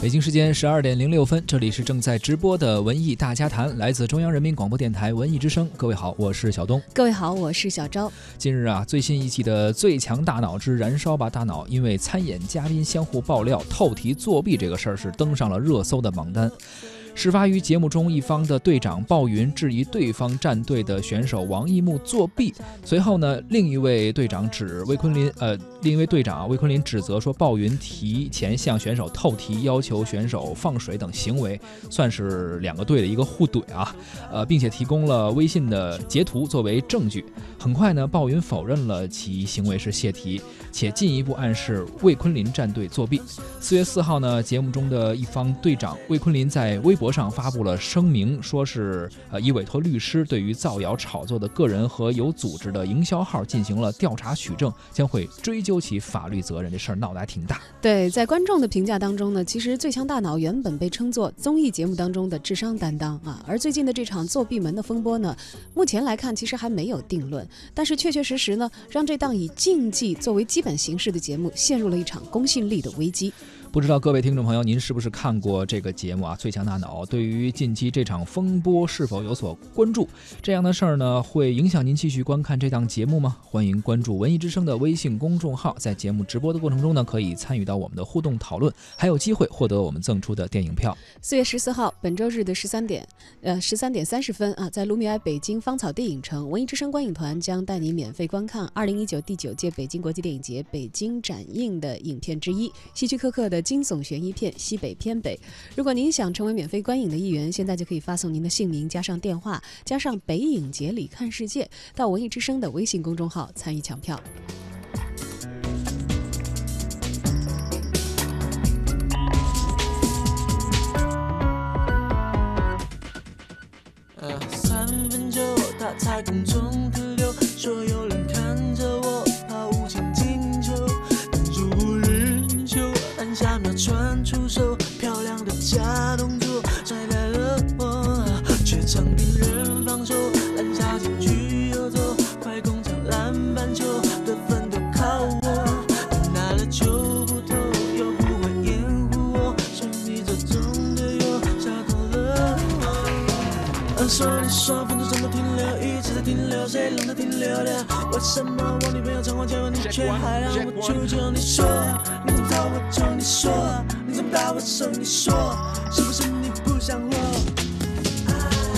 北京时间十二点零六分，这里是正在直播的文艺大家谈，来自中央人民广播电台文艺之声。各位好，我是小东。各位好，我是小昭。近日啊，最新一期的《最强大脑之燃烧吧大脑》，因为参演嘉宾相互爆料透题作弊这个事儿，是登上了热搜的榜单。事发于节目中一方的队长鲍云质疑对方战队的选手王一木作弊，随后呢，另一位队长指魏坤林，呃，另一位队长魏坤林指责说鲍云提前向选手透题，要求选手放水等行为，算是两个队的一个互怼啊，呃，并且提供了微信的截图作为证据。很快呢，鲍云否认了其行为是泄题，且进一步暗示魏坤林战队作弊。四月四号呢，节目中的一方队长魏坤林在微博博上发布了声明，说是呃已委托律师对于造谣炒作的个人和有组织的营销号进行了调查取证，将会追究其法律责任。这事儿闹得还挺大。对，在观众的评价当中呢，其实《最强大脑》原本被称作综艺节目当中的智商担当啊，而最近的这场作弊门的风波呢，目前来看其实还没有定论，但是确确实实呢，让这档以竞技作为基本形式的节目陷入了一场公信力的危机。不知道各位听众朋友，您是不是看过这个节目啊？《最强大脑》对于近期这场风波是否有所关注？这样的事儿呢，会影响您继续观看这档节目吗？欢迎关注文艺之声的微信公众号，在节目直播的过程中呢，可以参与到我们的互动讨论，还有机会获得我们赠出的电影票。四月十四号，本周日的十三点，呃，十三点三十分啊，在卢米埃北京芳草电影城，文艺之声观影团将带你免费观看二零一九第九届北京国际电影节北京展映的影片之一——希区柯克的惊悚悬疑片《西北偏北》。如果您想成为免费观影的一员，现在就可以发送您的姓名加上电话加上北影节里看世界到文艺之声的微信公众号参与抢票。三分钟，他才说你说分钟怎么停留？一直在停留，谁让它停留的？为什么我女朋友常常结婚，你却还让我出糗？你说你怎么逃我球？你说你怎么打我手？你说是不是你不想我？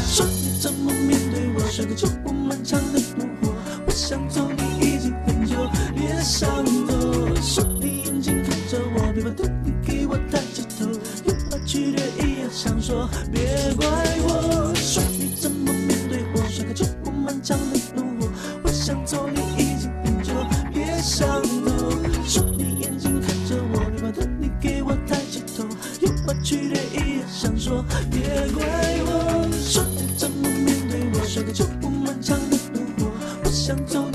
说你怎么面对我？甩开球我漫长的怒火，我想走你已经很久，别上头。说你眼睛看着我，别把头你给我抬起头，有话剧烈一样想说，别去的一样想说，别怪我。说你怎么面对我？说的就不漫长的怒火，我想走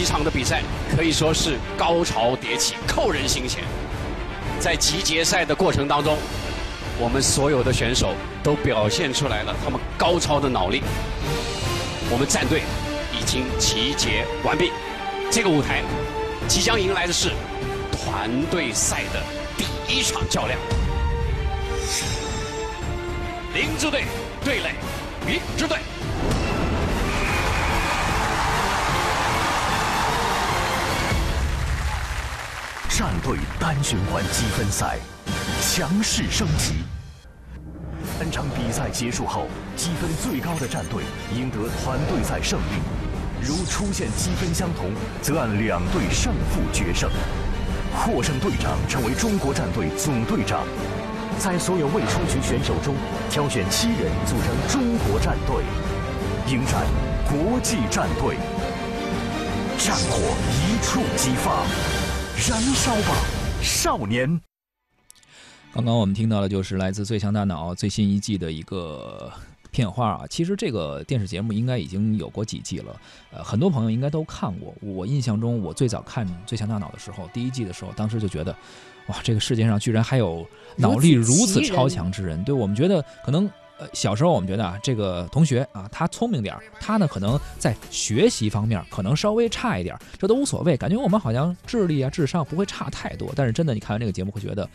几场的比赛可以说是高潮迭起，扣人心弦。在集结赛的过程当中，我们所有的选手都表现出来了他们高超的脑力。我们战队已经集结完毕，这个舞台即将迎来的是团队赛的第一场较量。林支队对垒云支队。战队单循环积分赛，强势升级。本场比赛结束后，积分最高的战队赢得团队赛胜利。如出现积分相同，则按两队胜负决胜。获胜队长成为中国战队总队长。在所有未出局选手中，挑选七人组成中国战队，迎战国际战队。战火一触即发，燃烧吧，少年！刚刚我们听到的就是来自《最强大脑》最新一季的一个片花啊。其实这个电视节目应该已经有过几季了，呃，很多朋友应该都看过。我印象中，我最早看《最强大脑》的时候，第一季的时候，当时就觉得，哇，这个世界上居然还有脑力如此超强之人。对我们觉得可能。呃，小时候我们觉得啊，这个同学啊，他聪明点儿，他呢可能在学习方面可能稍微差一点，这都无所谓，感觉我们好像智力啊、智商不会差太多。但是真的，你看完这个节目会觉得。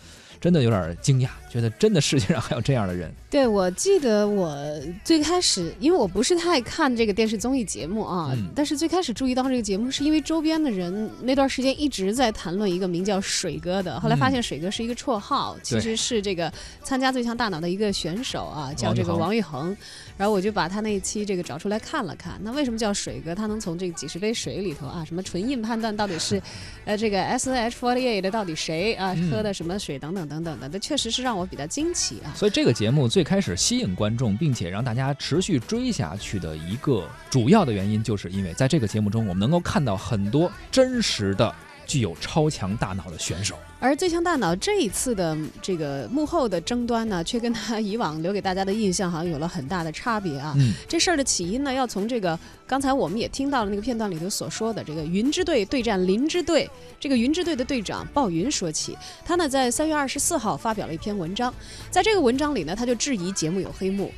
真的有点惊讶，觉得真的世界上还有这样的人。对，我记得我最开始，因为我不是太看这个电视综艺节目啊，但是最开始注意到这个节目，是因为周边的人那段时间一直在谈论一个名叫水哥的，后来发现水哥是一个绰号，其实是这个参加最强大脑的一个选手啊，叫这个王玉恒。然后我就把他那一期这个找出来看了看，那为什么叫水哥？他能从这几十杯水里头啊，什么唇印判断到底是，呃，这个 S N H forty eight 的到底谁啊，喝的什么水等等等等等的，这确实是让我比较惊奇啊。所以这个节目最开始吸引观众，并且让大家持续追下去的一个主要的原因，就是因为在这个节目中，我们能够看到很多真实的。具有超强大脑的选手，而最强大脑这一次的这个幕后的争端呢，却跟他以往留给大家的印象好像有了很大的差别啊。嗯，这事儿的起因呢，要从这个刚才我们也听到了那个片段里头所说的这个云之队对战林之队，这个云之队的队长鲍云说起。他呢在三月二十四号发表了一篇文章，在这个文章里呢，他就质疑节目有黑幕。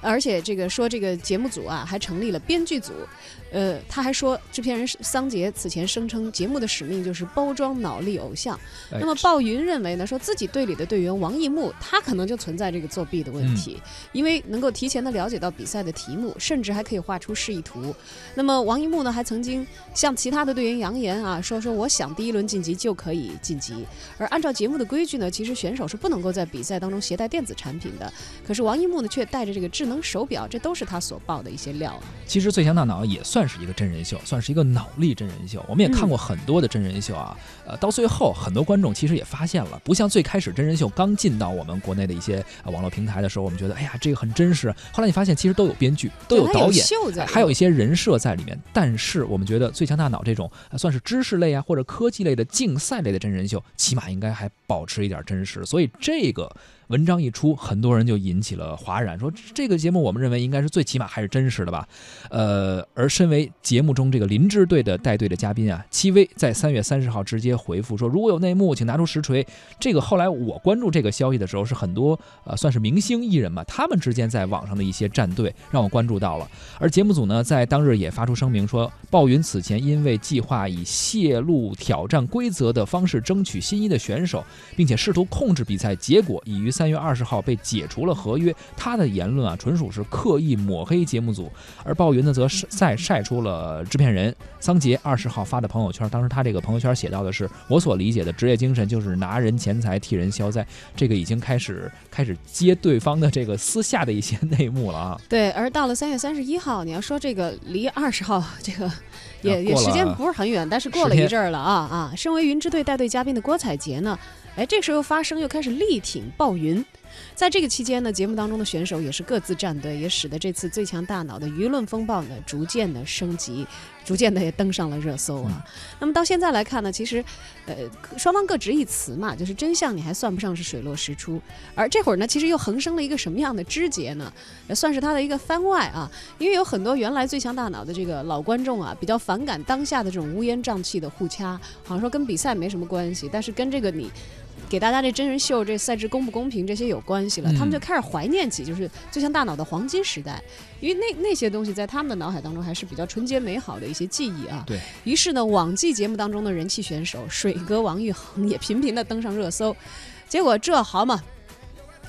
而且这个说这个节目组啊，还成立了编剧组，呃，他还说制片人桑杰此前声称节目的使命就是包装脑力偶像。那么鲍云认为呢，说自己队里的队员王一木，他可能就存在这个作弊的问题，因为能够提前的了解到比赛的题目，甚至还可以画出示意图。那么王一木呢，还曾经向其他的队员扬言啊，说说我想第一轮晋级就可以晋级。而按照节目的规矩呢，其实选手是不能够在比赛当中携带电子产品的。可是王一木呢，却带着这个智能。手表，这都是他所爆的一些料啊。其实《最强大脑》也算是一个真人秀，算是一个脑力真人秀。我们也看过很多的真人秀啊，呃，到最后很多观众其实也发现了，不像最开始真人秀刚进到我们国内的一些网络平台的时候，我们觉得哎呀这个很真实。后来你发现其实都有编剧，都有导演，还有一些人设在里面。但是我们觉得《最强大脑》这种算是知识类啊或者科技类的竞赛类的真人秀，起码应该还保持一点真实。所以这个。文章一出，很多人就引起了哗然，说这个节目我们认为应该是最起码还是真实的吧。呃，而身为节目中这个林芝队的带队的嘉宾啊，戚薇在三月三十号直接回复说，如果有内幕，请拿出实锤。这个后来我关注这个消息的时候，是很多呃算是明星艺人嘛，他们之间在网上的一些战队让我关注到了。而节目组呢，在当日也发出声明说，鲍云此前因为计划以泄露挑战规则的方式争取心仪的选手，并且试图控制比赛结果，已于。三月二十号被解除了合约，他的言论啊纯属是刻意抹黑节目组，而鲍云呢则晒晒出了制片人桑杰二十号发的朋友圈，当时他这个朋友圈写到的是我所理解的职业精神就是拿人钱财替人消灾，这个已经开始开始接对方的这个私下的一些内幕了啊。对，而到了三月三十一号，你要说这个离二十号这个也也时间不是很远，但是过了一阵儿了啊啊！身为云之队带队嘉宾的郭采洁呢？哎，这时候发声又开始力挺鲍云，在这个期间呢，节目当中的选手也是各自站队，也使得这次最强大脑的舆论风暴呢逐渐的升级，逐渐的也登上了热搜啊。那么到现在来看呢，其实，呃，双方各执一词嘛，就是真相你还算不上是水落石出，而这会儿呢，其实又横生了一个什么样的枝节呢？算是他的一个番外啊，因为有很多原来最强大脑的这个老观众啊，比较反感当下的这种乌烟瘴气的互掐，好像说跟比赛没什么关系，但是跟这个你。给大家这真人秀这赛制公不公平这些有关系了，他们就开始怀念起就是最像大脑的黄金时代，因为那那些东西在他们的脑海当中还是比较纯洁美好的一些记忆啊。对于是呢，往季节目当中的人气选手水哥王昱珩也频频的登上热搜，结果这好嘛。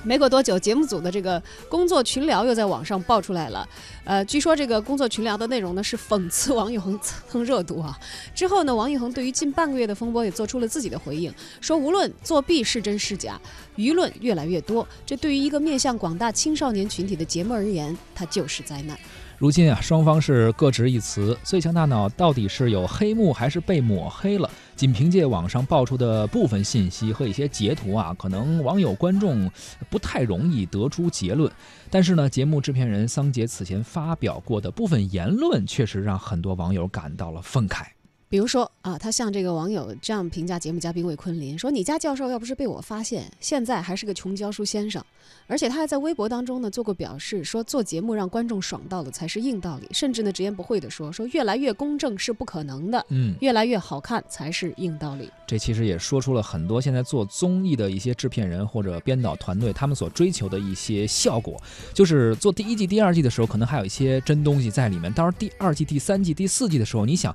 没过多久，节目组的这个工作群聊又在网上爆出来了。呃，据说这个工作群聊的内容呢是讽刺王宇恒蹭热度啊。之后呢，王宇恒对于近半个月的风波也做出了自己的回应，说无论作弊是真是假，舆论越来越多，这对于一个面向广大青少年群体的节目而言，它就是灾难。如今啊，双方是各执一词。最强大脑到底是有黑幕还是被抹黑了？仅凭借网上爆出的部分信息和一些截图啊，可能网友观众不太容易得出结论。但是呢，节目制片人桑杰此前发表过的部分言论，确实让很多网友感到了愤慨。比如说啊，他像这个网友这样评价节目嘉宾魏坤林说：“你家教授要不是被我发现，现在还是个穷教书先生。”而且他还在微博当中呢做过表示，说做节目让观众爽到了才是硬道理，甚至呢直言不讳的说：“说越来越公正是不可能的，嗯，越来越好看才是硬道理。”这其实也说出了很多现在做综艺的一些制片人或者编导团队他们所追求的一些效果，就是做第一季、第二季的时候，可能还有一些真东西在里面，到时候第二季、第三季、第四季的时候，你想。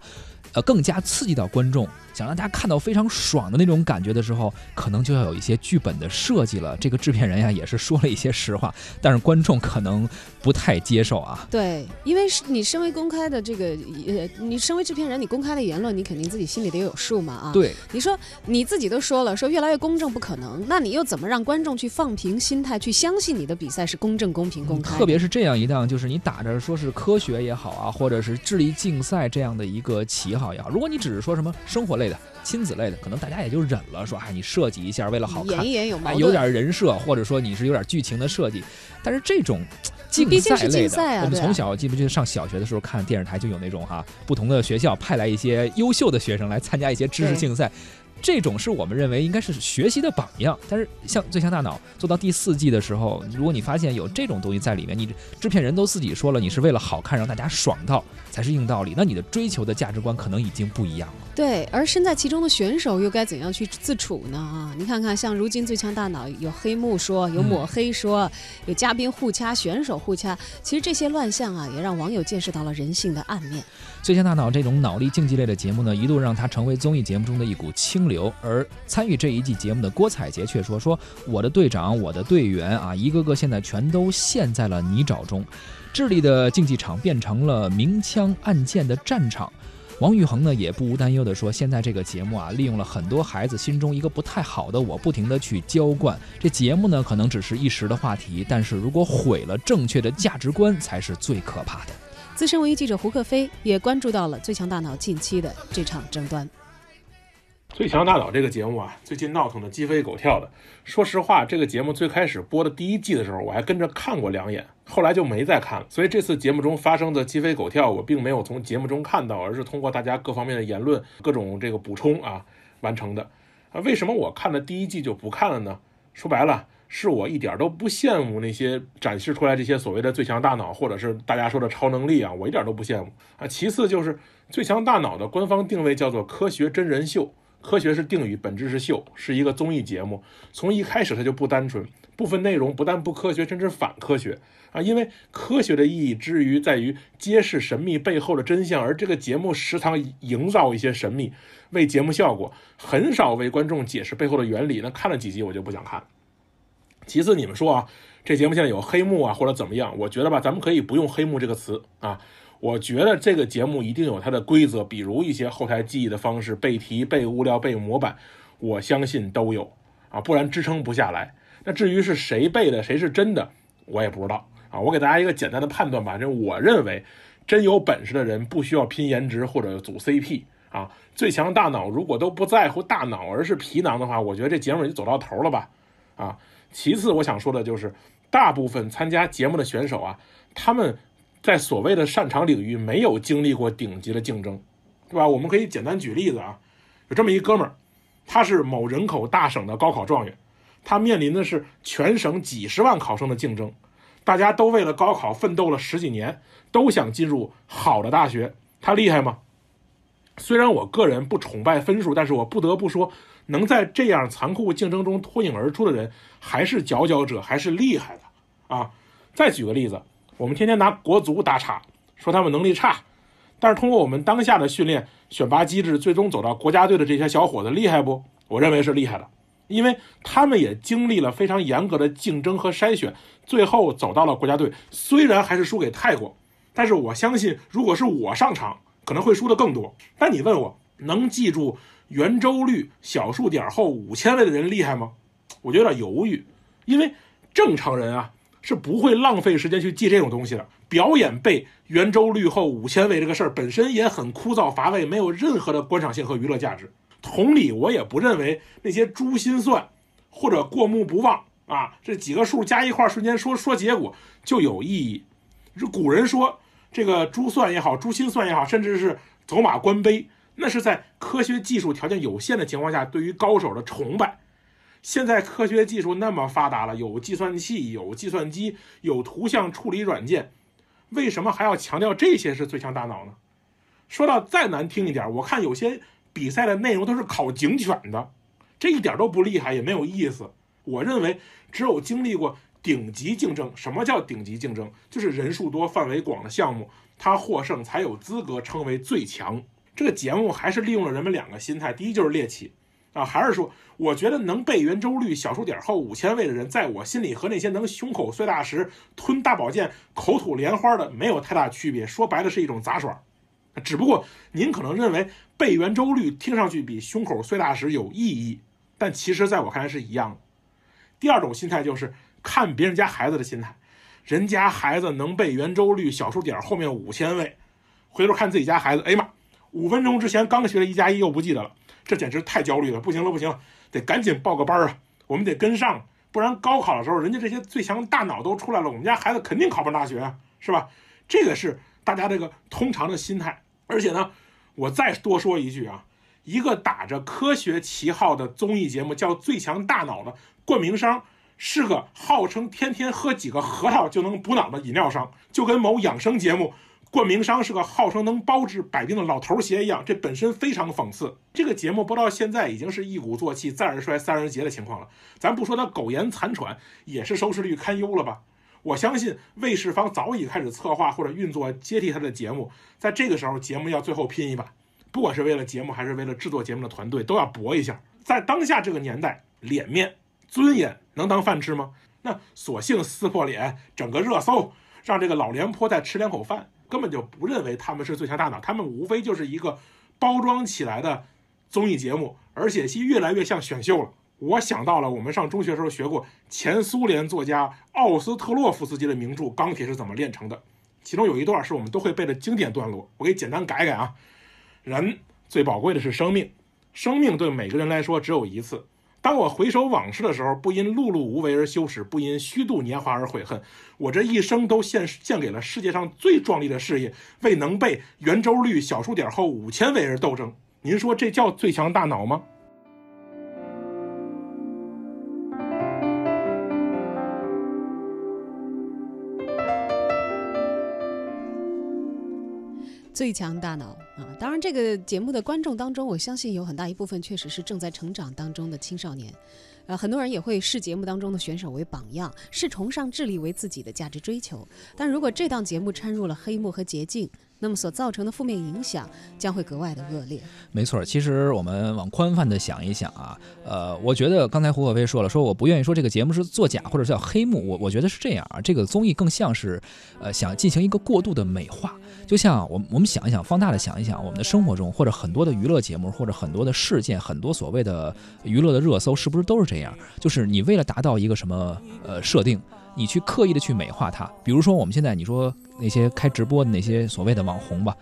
呃，更加刺激到观众，想让大家看到非常爽的那种感觉的时候，可能就要有一些剧本的设计了。这个制片人呀，也是说了一些实话，但是观众可能不太接受啊。对，因为是你身为公开的这个，呃，你身为制片人，你公开的言论，你肯定自己心里得有数嘛啊。对，你说你自己都说了，说越来越公正不可能，那你又怎么让观众去放平心态，去相信你的比赛是公正、公平、公开？特别是这样一档，就是你打着说是科学也好啊，或者是智力竞赛这样的一个旗号也好，如果你只是说什么生活类的、亲子类的，可能大家也就忍了，说哎，你设计一下，为了好看，演一演有哎，有点人设，或者说你是有点剧情的设计。但是这种竞赛类的，啊我们从小记不记得上小学的时候看电视台就有那种哈，不同的学校派来一些优秀的学生来参加一些知识竞赛。这种是我们认为应该是学习的榜样，但是像《最强大脑》做到第四季的时候，如果你发现有这种东西在里面，你制片人都自己说了，你是为了好看让大家爽到才是硬道理，那你的追求的价值观可能已经不一样了。对，而身在其中的选手又该怎样去自处呢？啊，你看看，像如今《最强大脑》有黑幕说，有抹黑说，有嘉宾互掐、选手互掐，其实这些乱象啊，也让网友见识到了人性的暗面。《最强大脑》这种脑力竞技类的节目呢，一度让它成为综艺节目中的一股清流。而参与这一季节目的郭采洁却说：“说我的队长、我的队员啊，一个个现在全都陷在了泥沼中，智力的竞技场变成了明枪暗箭的战场。”王宇恒呢也不无担忧地说：“现在这个节目啊，利用了很多孩子心中一个不太好的我，不停地去浇灌。这节目呢，可能只是一时的话题，但是如果毁了正确的价值观，才是最可怕的。”资深文艺记者胡克飞也关注到了《最强大脑》近期的这场争端。《最强大脑》这个节目啊，最近闹腾的鸡飞狗跳的。说实话，这个节目最开始播的第一季的时候，我还跟着看过两眼，后来就没再看了。所以这次节目中发生的鸡飞狗跳，我并没有从节目中看到，而是通过大家各方面的言论、各种这个补充啊完成的。啊，为什么我看了第一季就不看了呢？说白了，是我一点都不羡慕那些展示出来这些所谓的最强大脑，或者是大家说的超能力啊，我一点都不羡慕啊。其次就是最强大脑的官方定位叫做科学真人秀。科学是定语，本质是秀，是一个综艺节目。从一开始它就不单纯，部分内容不但不科学，甚至反科学啊！因为科学的意义之于在于揭示神秘背后的真相，而这个节目时常营造一些神秘，为节目效果，很少为观众解释背后的原理。那看了几集我就不想看。其次，你们说啊，这节目现在有黑幕啊，或者怎么样？我觉得吧，咱们可以不用黑幕这个词啊。我觉得这个节目一定有它的规则，比如一些后台记忆的方式、背题、背物料、背模板，我相信都有啊，不然支撑不下来。那至于是谁背的，谁是真的，我也不知道啊。我给大家一个简单的判断吧，这我认为，真有本事的人不需要拼颜值或者组 CP 啊。最强大脑如果都不在乎大脑，而是皮囊的话，我觉得这节目也就走到头了吧啊。其次，我想说的就是，大部分参加节目的选手啊，他们。在所谓的擅长领域没有经历过顶级的竞争，对吧？我们可以简单举例子啊，有这么一哥们儿，他是某人口大省的高考状元，他面临的是全省几十万考生的竞争，大家都为了高考奋斗了十几年，都想进入好的大学，他厉害吗？虽然我个人不崇拜分数，但是我不得不说，能在这样残酷竞争中脱颖而出的人，还是佼佼者，还是厉害的啊！再举个例子。我们天天拿国足打岔，说他们能力差，但是通过我们当下的训练选拔机制，最终走到国家队的这些小伙子厉害不？我认为是厉害的因为他们也经历了非常严格的竞争和筛选，最后走到了国家队。虽然还是输给泰国，但是我相信，如果是我上场，可能会输的更多。但你问我能记住圆周率小数点后五千位的人厉害吗？我觉得有点犹豫，因为正常人啊是不会浪费时间去记这种东西的。表演背圆周率后五千位这个事儿本身也很枯燥乏味，没有任何的观赏性和娱乐价值。同理，我也不认为那些珠心算或者过目不忘啊，这几个数加一块瞬间说说结果就有意义。这古人说这个珠算也好，珠心算也好，甚至是走马观碑，那是在科学技术条件有限的情况下对于高手的崇拜。现在科学技术那么发达了，有计算器，有计算机，有图像处理软件，为什么还要强调这些是最强大脑呢？说到再难听一点，我看有些。比赛的内容都是考警犬的，这一点都不厉害，也没有意思。我认为只有经历过顶级竞争，什么叫顶级竞争？就是人数多、范围广的项目，他获胜才有资格称为最强。这个节目还是利用了人们两个心态：第一就是猎奇啊，还是说我觉得能背圆周率小数点后五千位的人，在我心里和那些能胸口碎大石、吞大宝剑、口吐莲花的没有太大区别。说白了是一种杂耍。只不过您可能认为背圆周率听上去比胸口碎大石有意义，但其实在我看来是一样的。第二种心态就是看别人家孩子的心态，人家孩子能背圆周率小数点后面五千位，回头看自己家孩子，哎呀妈，五分钟之前刚学了一加一又不记得了，这简直太焦虑了，不行了不行，得赶紧报个班啊，我们得跟上，不然高考的时候人家这些最强大脑都出来了，我们家孩子肯定考不上大学啊，是吧？这个是。大家这个通常的心态，而且呢，我再多说一句啊，一个打着科学旗号的综艺节目叫《最强大脑》的冠名商，是个号称天天喝几个核桃就能补脑的饮料商，就跟某养生节目冠名商是个号称能包治百病的老头鞋一样，这本身非常讽刺。这个节目播到现在已经是一鼓作气，再而衰，三而竭的情况了。咱不说他苟延残喘，也是收视率堪忧了吧？我相信卫视方早已开始策划或者运作接替他的节目，在这个时候，节目要最后拼一把，不管是为了节目还是为了制作节目的团队，都要搏一下。在当下这个年代，脸面、尊严能当饭吃吗？那索性撕破脸，整个热搜，让这个老廉颇再吃两口饭，根本就不认为他们是最强大脑，他们无非就是一个包装起来的综艺节目，而且其越来越像选秀了。我想到了，我们上中学时候学过前苏联作家奥斯特洛夫斯基的名著《钢铁是怎么炼成的》，其中有一段是我们都会背的经典段落，我给简单改改啊。人最宝贵的是生命，生命对每个人来说只有一次。当我回首往事的时候，不因碌碌无为而羞耻，不因虚度年华而悔恨。我这一生都献献给了世界上最壮丽的事业，为能被圆周率小数点后五千位而斗争。您说这叫最强大脑吗？最强大脑啊！当然，这个节目的观众当中，我相信有很大一部分确实是正在成长当中的青少年，呃，很多人也会视节目当中的选手为榜样，视崇尚智力为自己的价值追求。但如果这档节目掺入了黑幕和捷径，那么所造成的负面影响将会格外的恶劣。没错，其实我们往宽泛的想一想啊，呃，我觉得刚才胡可飞说了，说我不愿意说这个节目是作假或者叫黑幕，我我觉得是这样啊，这个综艺更像是，呃，想进行一个过度的美化。就像我我们想一想，放大的想一想，我们的生活中或者很多的娱乐节目，或者很多的事件，很多所谓的娱乐的热搜，是不是都是这样？就是你为了达到一个什么呃设定，你去刻意的去美化它。比如说我们现在你说那些开直播的那些所谓的网红吧，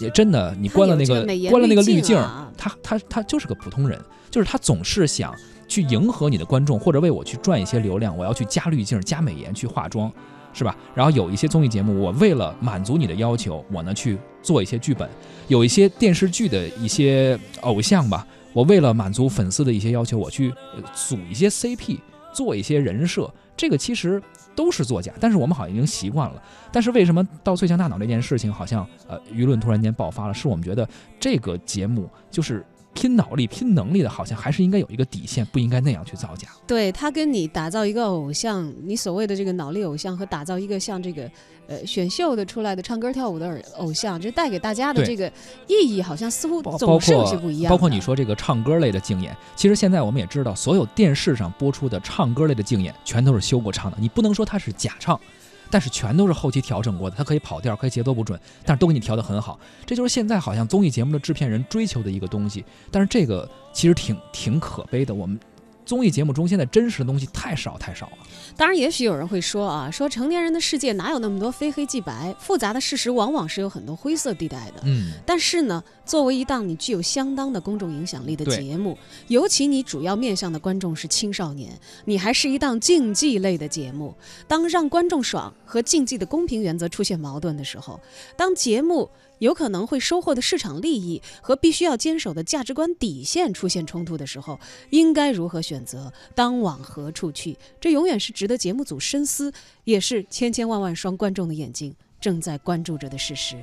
也真的你关了那个关了那个滤镜，他他他就是个普通人，就是他总是想去迎合你的观众，或者为我去赚一些流量，我要去加滤镜、加美颜、去化妆。是吧？然后有一些综艺节目，我为了满足你的要求，我呢去做一些剧本；有一些电视剧的一些偶像吧，我为了满足粉丝的一些要求，我去组一些 CP，做一些人设。这个其实都是作假，但是我们好像已经习惯了。但是为什么到《最强大脑》这件事情，好像呃舆论突然间爆发了？是我们觉得这个节目就是拼脑力、拼能力的，好像还是应该有一个底线，不应该那样去造假。对他跟你打造一个偶像，你所谓的这个脑力偶像和打造一个像这个呃选秀的出来的唱歌跳舞的偶偶像，就带给大家的这个意义，好像似乎总是有些不一样的。包括你说这个唱歌类的竞演，其实现在我们也知道，所有电视上播出的唱歌类的竞演，全都是修过唱的。你不能说它是假唱，但是全都是后期调整过的。它可以跑调，可以节奏不准，但是都给你调得很好。这就是现在好像综艺节目的制片人追求的一个东西。但是这个其实挺挺可悲的，我们。综艺节目中现在真实的东西太少太少了，当然，也许有人会说啊，说成年人的世界哪有那么多非黑即白，复杂的事实往往是有很多灰色地带的。嗯，但是呢，作为一档你具有相当的公众影响力的节目，尤其你主要面向的观众是青少年，你还是一档竞技类的节目。当让观众爽和竞技的公平原则出现矛盾的时候，当节目有可能会收获的市场利益和必须要坚守的价值观底线出现冲突的时候，应该如何选择？当往何处去？这永远是值得节目组深思，也是千千万万双观众的眼睛正在关注着的事实。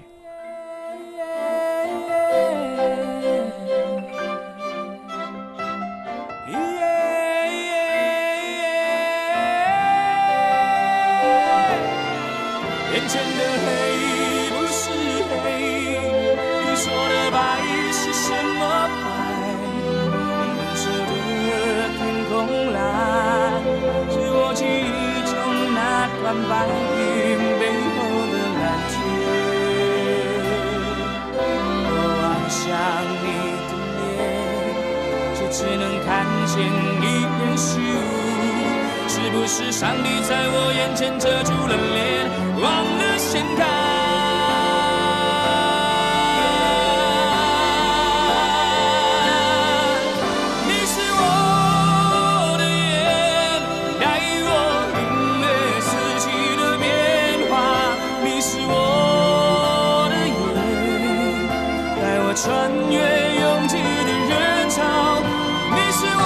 见一片虚无。是不是上帝在我眼前遮住了脸，忘了掀开？你是我的眼，带我领略四季的变化。你是我的眼，带我穿越拥挤的人潮。你是我